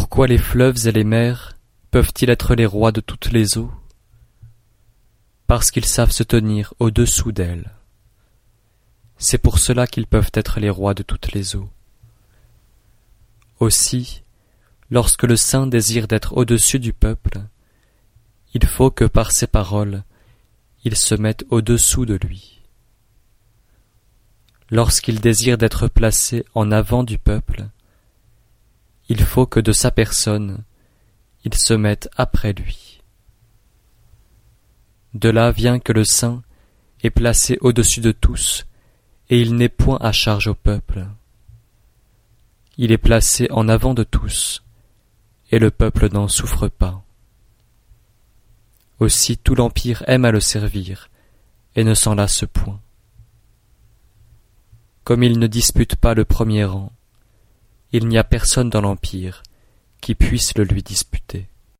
Pourquoi les fleuves et les mers peuvent-ils être les rois de toutes les eaux? Parce qu'ils savent se tenir au-dessous d'elles. C'est pour cela qu'ils peuvent être les rois de toutes les eaux. Aussi, lorsque le saint désire d'être au-dessus du peuple, il faut que par ses paroles, il se mette au-dessous de lui. Lorsqu'il désire d'être placé en avant du peuple, il faut que de sa personne, il se mette après lui. De là vient que le saint est placé au-dessus de tous, et il n'est point à charge au peuple. Il est placé en avant de tous, et le peuple n'en souffre pas. Aussi tout l'Empire aime à le servir, et ne s'en lasse point. Comme il ne dispute pas le premier rang, il n'y a personne dans l'Empire qui puisse le lui disputer.